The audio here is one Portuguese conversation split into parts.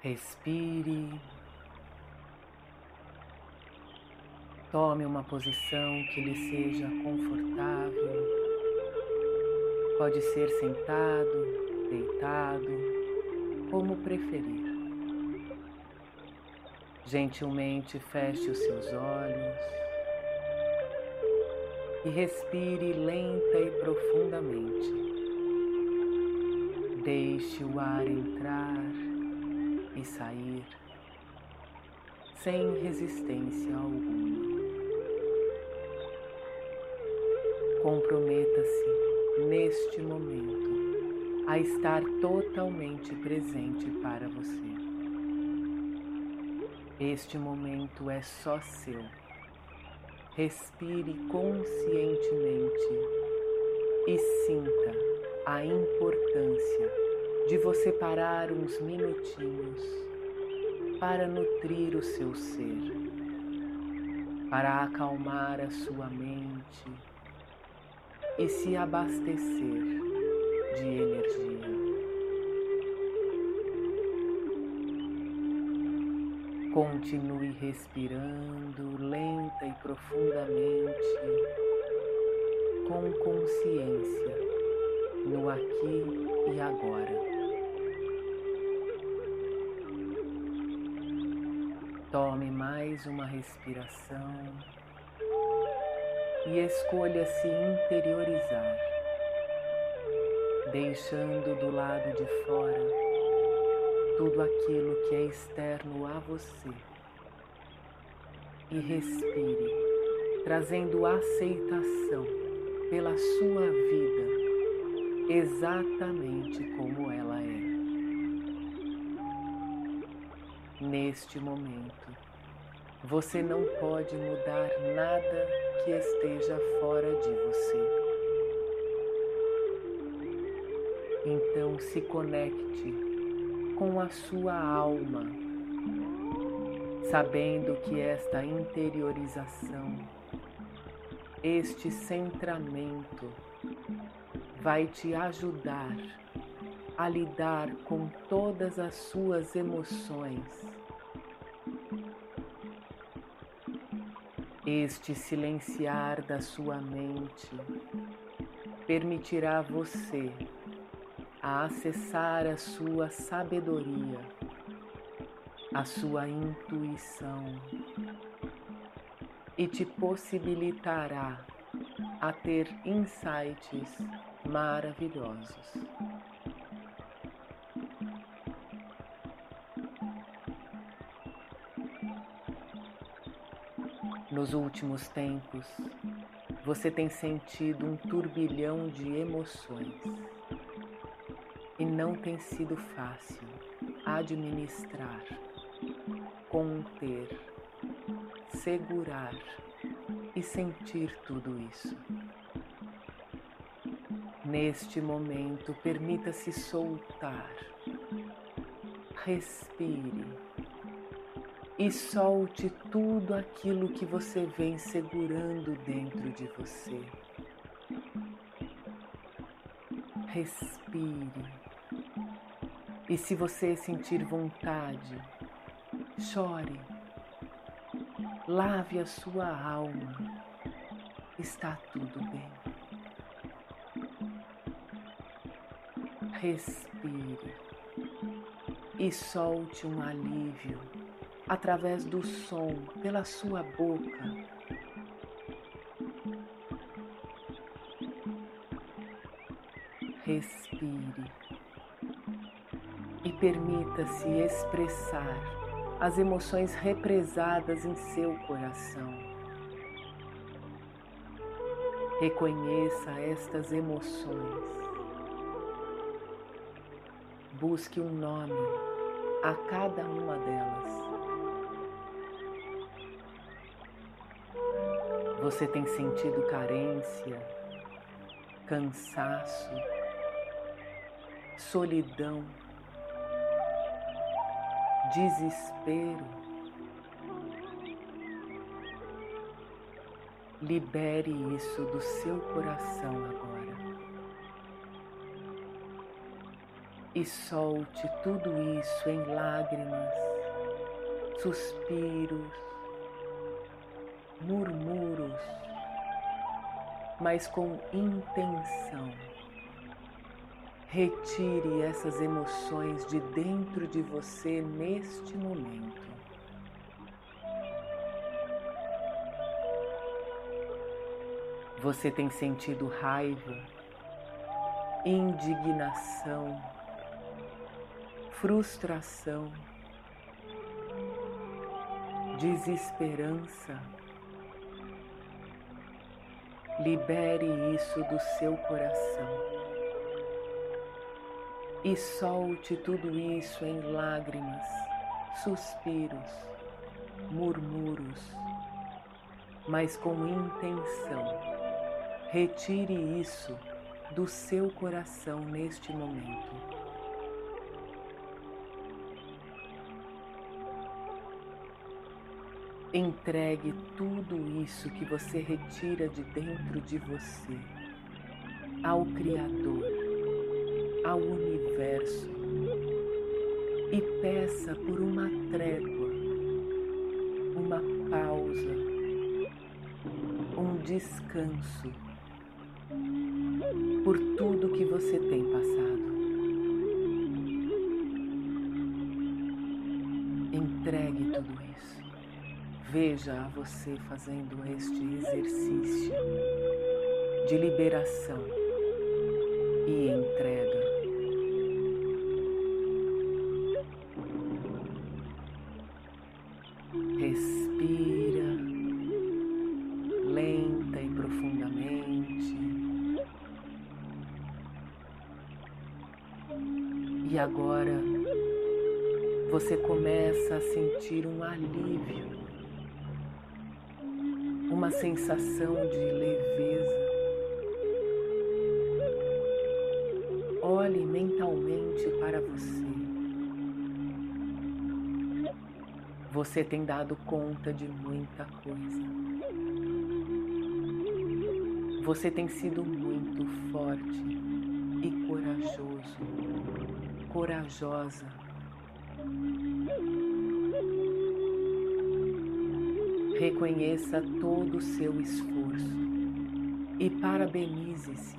Respire. Tome uma posição que lhe seja confortável. Pode ser sentado, deitado, como preferir. Gentilmente feche os seus olhos e respire lenta e profundamente. Deixe o ar entrar e sair sem resistência alguma. Comprometa-se neste momento a estar totalmente presente para você. Este momento é só seu. Respire conscientemente e sinta a importância de você parar uns minutinhos para nutrir o seu ser, para acalmar a sua mente e se abastecer de energia. Continue respirando lenta e profundamente, com consciência no aqui e agora. Tome mais uma respiração e escolha se interiorizar, deixando do lado de fora tudo aquilo que é externo a você e respire, trazendo aceitação pela sua vida exatamente como ela é. Neste momento, você não pode mudar nada que esteja fora de você. Então se conecte com a sua alma, sabendo que esta interiorização, este centramento, vai te ajudar a lidar com todas as suas emoções. Este silenciar da sua mente permitirá você a acessar a sua sabedoria, a sua intuição e te possibilitará a ter insights maravilhosos. Nos últimos tempos, você tem sentido um turbilhão de emoções. E não tem sido fácil administrar, conter, segurar e sentir tudo isso. Neste momento, permita-se soltar, respire e solte tudo aquilo que você vem segurando dentro de você. Respire. E se você sentir vontade, chore, lave a sua alma, está tudo bem. Respire. E solte um alívio através do som pela sua boca. Respire e permita-se expressar as emoções represadas em seu coração. Reconheça estas emoções. Busque um nome a cada uma delas. Você tem sentido carência, cansaço, solidão desespero. Libere isso do seu coração agora. e solte tudo isso em lágrimas, suspiros, murmuros, mas com intenção. Retire essas emoções de dentro de você neste momento. Você tem sentido raiva, indignação, frustração, desesperança. Libere isso do seu coração e solte tudo isso em lágrimas, suspiros, murmuros, mas com intenção Retire isso do seu coração neste momento. Entregue tudo isso que você retira de dentro de você ao Criador, ao universo e peça por uma trégua, uma pausa, um descanso por tudo que você tem passado. Entregue tudo isso. Veja a você fazendo este exercício de liberação e entrega. E agora você começa a sentir um alívio, sensação de leveza. Olhe mentalmente para você. Você tem dado conta de muita coisa. Você tem sido muito forte e corajoso corajosa. Reconheça todo o seu esforço e parabenize-se.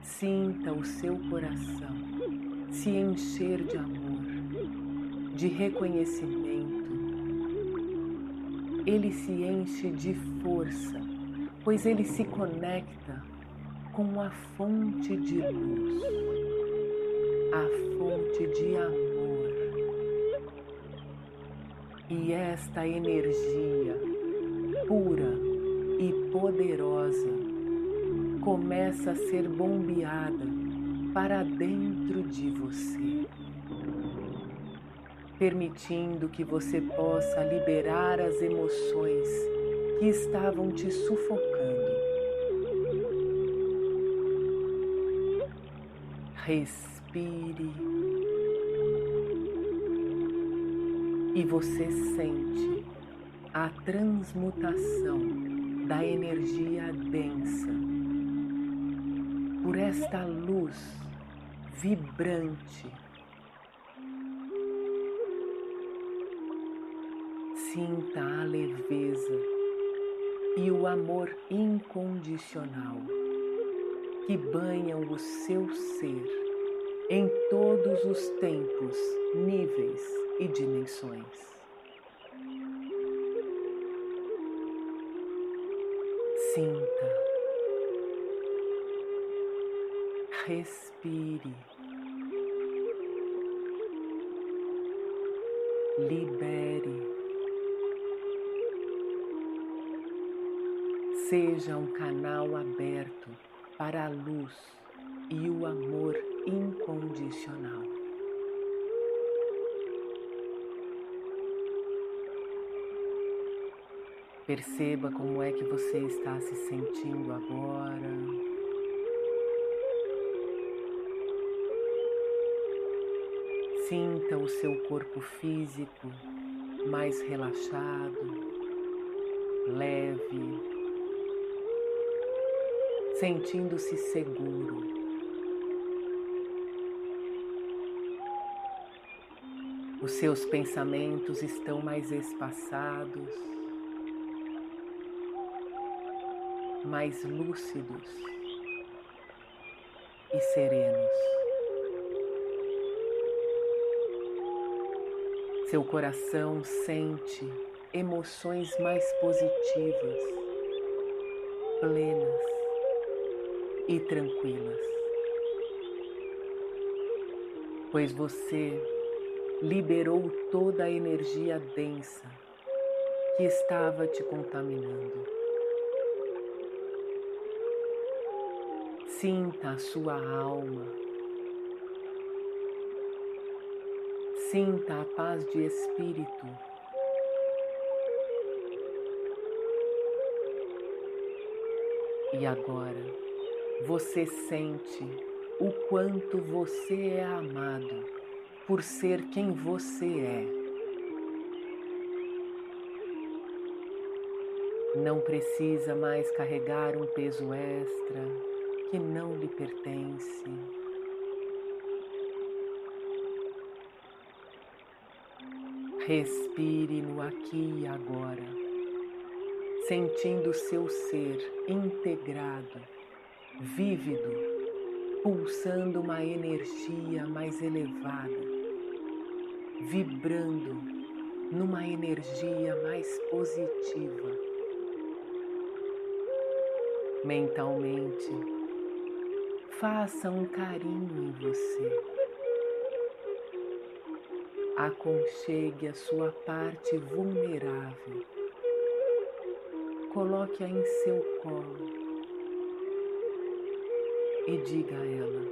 Sinta o seu coração se encher de amor, de reconhecimento. Ele se enche de força, pois ele se conecta com a fonte de luz a fonte de amor. E esta energia pura e poderosa começa a ser bombeada para dentro de você, permitindo que você possa liberar as emoções que estavam te sufocando. Respire e você sente a transmutação da energia densa por esta luz vibrante. Sinta a leveza e o amor incondicional que banham o seu ser em todos os tempos, níveis e dimensões. Sinta, respire, libere, seja um canal aberto para a luz e o amor incondicional. Perceba como é que você está se sentindo agora. Sinta o seu corpo físico mais relaxado, leve, sentindo-se seguro. Os seus pensamentos estão mais espaçados. Mais lúcidos e serenos. Seu coração sente emoções mais positivas, plenas e tranquilas, pois você liberou toda a energia densa que estava te contaminando. Sinta a sua alma, sinta a paz de espírito. E agora você sente o quanto você é amado por ser quem você é. Não precisa mais carregar um peso extra que não lhe pertence. Respire no aqui e agora, sentindo seu ser integrado, vívido, pulsando uma energia mais elevada vibrando numa energia mais positiva. Mentalmente, faça um carinho em você. Aconchegue a sua parte vulnerável. Coloque-a em seu colo e diga a ela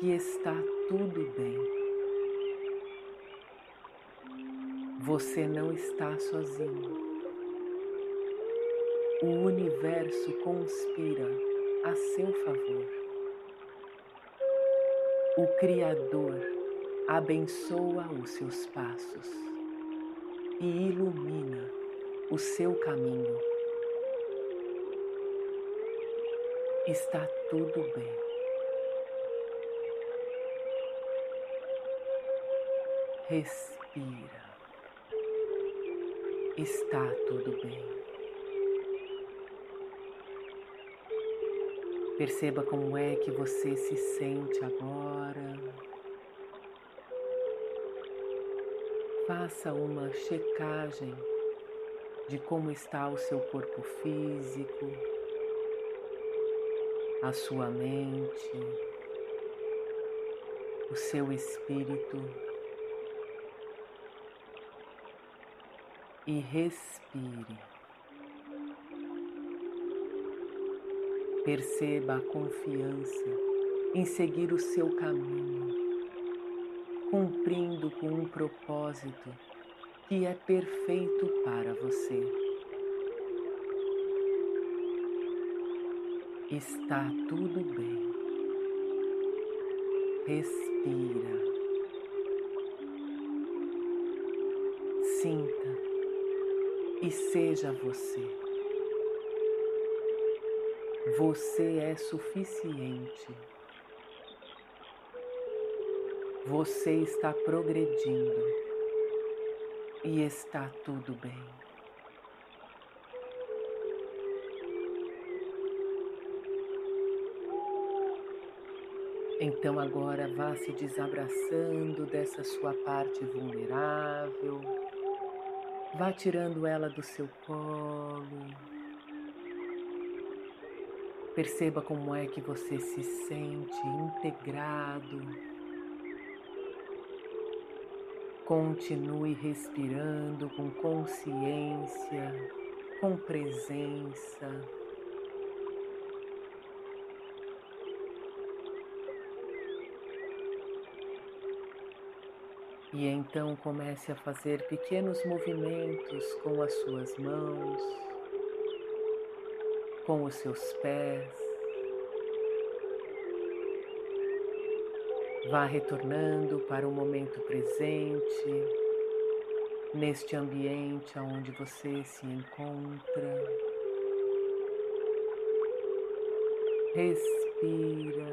que está tudo bem. Você não está sozinho. O universo conspira a seu favor. O Criador abençoa os seus passos e ilumina o seu caminho. Está tudo bem. Respira está tudo bem. Perceba como é que você se sente agora. Faça uma checagem de como está o seu corpo físico, a sua mente, o seu espírito. e respire. Perceba a confiança em seguir o seu caminho, cumprindo com um propósito que é perfeito para você. Está tudo bem. Respira. Sinta e seja você. Você é suficiente. Você está progredindo e está tudo bem. Então agora vá se desabraçando dessa sua parte vulnerável Vá tirando ela do seu colo. Perceba como é que você se sente integrado. Continue respirando com consciência, com presença. E então comece a fazer pequenos movimentos com as suas mãos, com os seus pés. Vá retornando para o momento presente, neste ambiente onde você se encontra. Respira.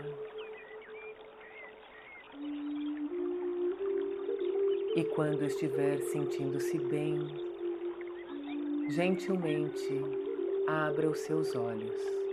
E quando estiver sentindo-se bem, gentilmente abra os seus olhos.